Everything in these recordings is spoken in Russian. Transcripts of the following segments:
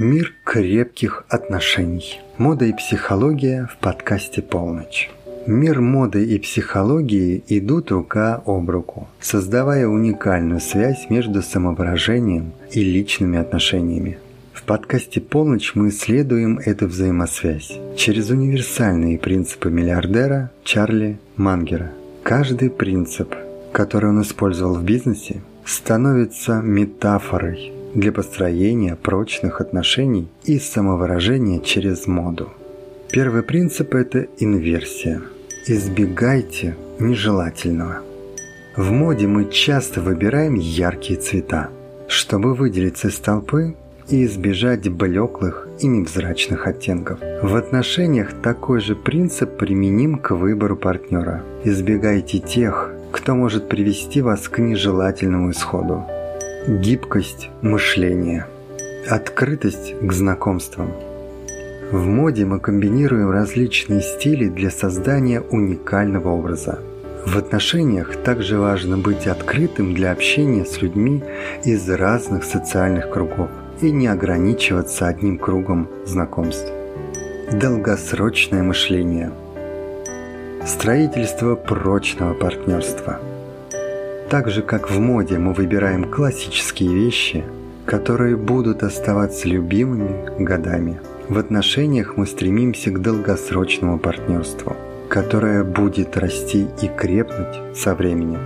Мир крепких отношений. Мода и психология в подкасте «Полночь». Мир моды и психологии идут рука об руку, создавая уникальную связь между самовыражением и личными отношениями. В подкасте «Полночь» мы исследуем эту взаимосвязь через универсальные принципы миллиардера Чарли Мангера. Каждый принцип, который он использовал в бизнесе, становится метафорой для построения прочных отношений и самовыражения через моду. Первый принцип – это инверсия. Избегайте нежелательного. В моде мы часто выбираем яркие цвета, чтобы выделиться из толпы и избежать блеклых и невзрачных оттенков. В отношениях такой же принцип применим к выбору партнера. Избегайте тех, кто может привести вас к нежелательному исходу. Гибкость мышления. Открытость к знакомствам. В моде мы комбинируем различные стили для создания уникального образа. В отношениях также важно быть открытым для общения с людьми из разных социальных кругов и не ограничиваться одним кругом знакомств. Долгосрочное мышление. Строительство прочного партнерства – так же, как в моде мы выбираем классические вещи, которые будут оставаться любимыми годами. В отношениях мы стремимся к долгосрочному партнерству, которое будет расти и крепнуть со временем.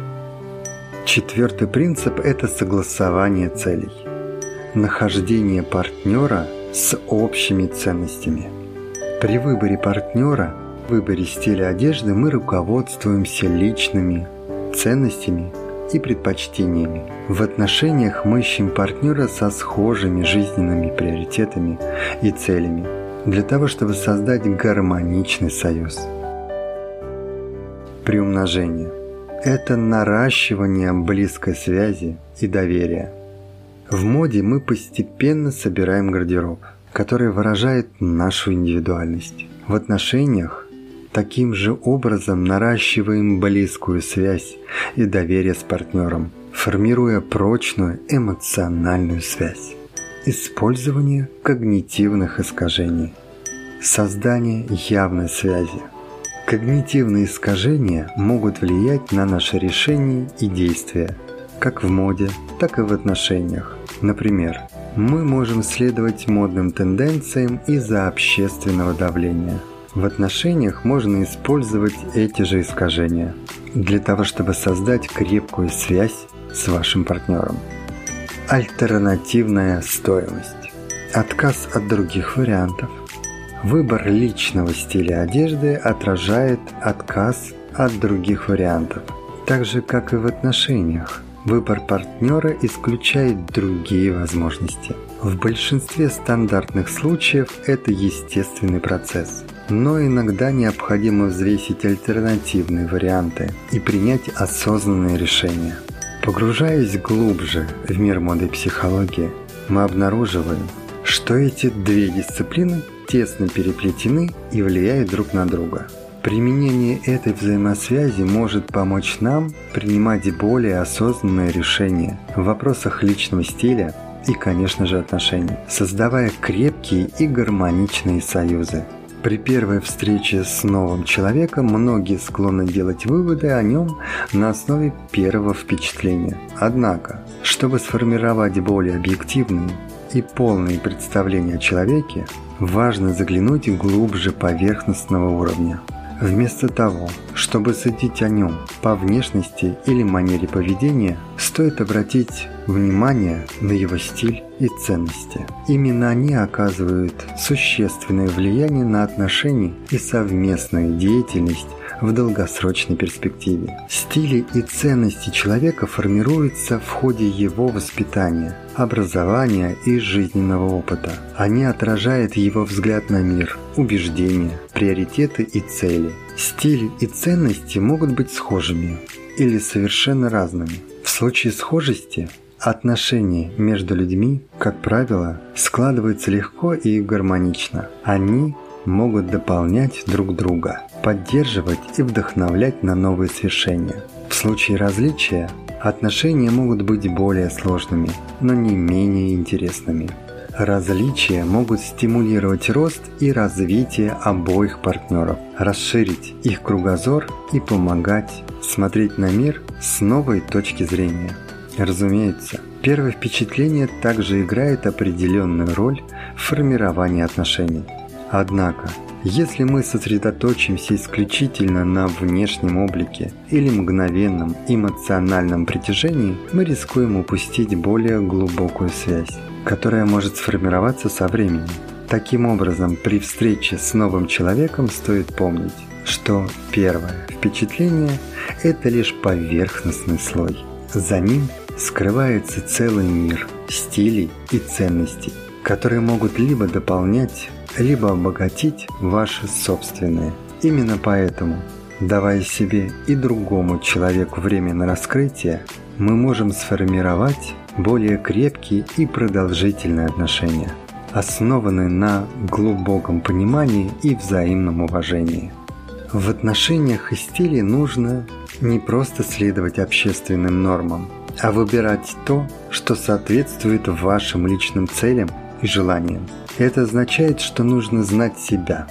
Четвертый принцип – это согласование целей. Нахождение партнера с общими ценностями. При выборе партнера, выборе стиля одежды мы руководствуемся личными ценностями и предпочтениями. В отношениях мы ищем партнера со схожими жизненными приоритетами и целями для того, чтобы создать гармоничный союз. Приумножение – это наращивание близкой связи и доверия. В моде мы постепенно собираем гардероб, который выражает нашу индивидуальность. В отношениях Таким же образом наращиваем близкую связь и доверие с партнером, формируя прочную эмоциональную связь. Использование когнитивных искажений. Создание явной связи. Когнитивные искажения могут влиять на наши решения и действия, как в моде, так и в отношениях. Например, мы можем следовать модным тенденциям из-за общественного давления – в отношениях можно использовать эти же искажения для того, чтобы создать крепкую связь с вашим партнером. Альтернативная стоимость. Отказ от других вариантов. Выбор личного стиля одежды отражает отказ от других вариантов. Так же, как и в отношениях. Выбор партнера исключает другие возможности. В большинстве стандартных случаев это естественный процесс – но иногда необходимо взвесить альтернативные варианты и принять осознанные решения. Погружаясь глубже в мир моды и психологии, мы обнаруживаем, что эти две дисциплины тесно переплетены и влияют друг на друга. Применение этой взаимосвязи может помочь нам принимать более осознанные решения в вопросах личного стиля и, конечно же, отношений, создавая крепкие и гармоничные союзы. При первой встрече с новым человеком многие склонны делать выводы о нем на основе первого впечатления. Однако, чтобы сформировать более объективные и полные представления о человеке, важно заглянуть глубже поверхностного уровня. Вместо того, чтобы судить о нем по внешности или манере поведения, стоит обратить внимание на его стиль и ценности. Именно они оказывают существенное влияние на отношения и совместную деятельность в долгосрочной перспективе. Стили и ценности человека формируются в ходе его воспитания, образования и жизненного опыта. Они отражают его взгляд на мир, убеждения, приоритеты и цели. Стили и ценности могут быть схожими или совершенно разными. В случае схожести Отношения между людьми, как правило, складываются легко и гармонично. Они могут дополнять друг друга, поддерживать и вдохновлять на новые свершения. В случае различия отношения могут быть более сложными, но не менее интересными. Различия могут стимулировать рост и развитие обоих партнеров, расширить их кругозор и помогать смотреть на мир с новой точки зрения. Разумеется, первое впечатление также играет определенную роль в формировании отношений. Однако, если мы сосредоточимся исключительно на внешнем облике или мгновенном эмоциональном притяжении, мы рискуем упустить более глубокую связь, которая может сформироваться со временем. Таким образом, при встрече с новым человеком стоит помнить, что первое впечатление – это лишь поверхностный слой. За ним скрывается целый мир стилей и ценностей, которые могут либо дополнять, либо обогатить ваши собственные. Именно поэтому, давая себе и другому человеку время на раскрытие, мы можем сформировать более крепкие и продолжительные отношения, основанные на глубоком понимании и взаимном уважении. В отношениях и стиле нужно не просто следовать общественным нормам, а выбирать то, что соответствует вашим личным целям и желаниям. Это означает, что нужно знать себя,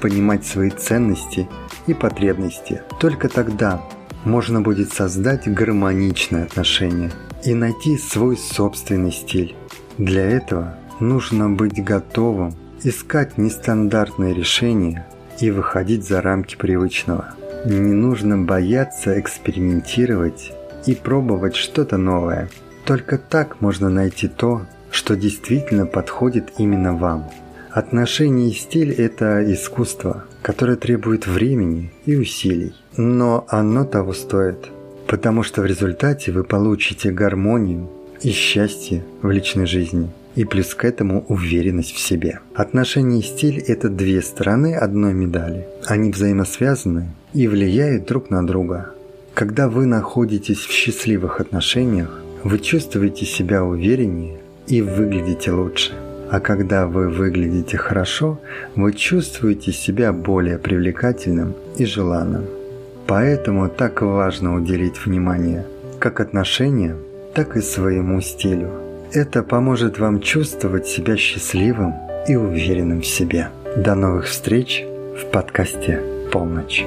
понимать свои ценности и потребности. Только тогда можно будет создать гармоничные отношения и найти свой собственный стиль. Для этого нужно быть готовым искать нестандартные решения и выходить за рамки привычного. Не нужно бояться экспериментировать и пробовать что-то новое. Только так можно найти то, что действительно подходит именно вам. Отношения и стиль – это искусство, которое требует времени и усилий. Но оно того стоит, потому что в результате вы получите гармонию и счастье в личной жизни – и плюс к этому уверенность в себе. Отношения и стиль – это две стороны одной медали. Они взаимосвязаны и влияют друг на друга. Когда вы находитесь в счастливых отношениях, вы чувствуете себя увереннее и выглядите лучше. А когда вы выглядите хорошо, вы чувствуете себя более привлекательным и желанным. Поэтому так важно уделить внимание как отношениям, так и своему стилю – это поможет вам чувствовать себя счастливым и уверенным в себе. До новых встреч в подкасте «Полночь».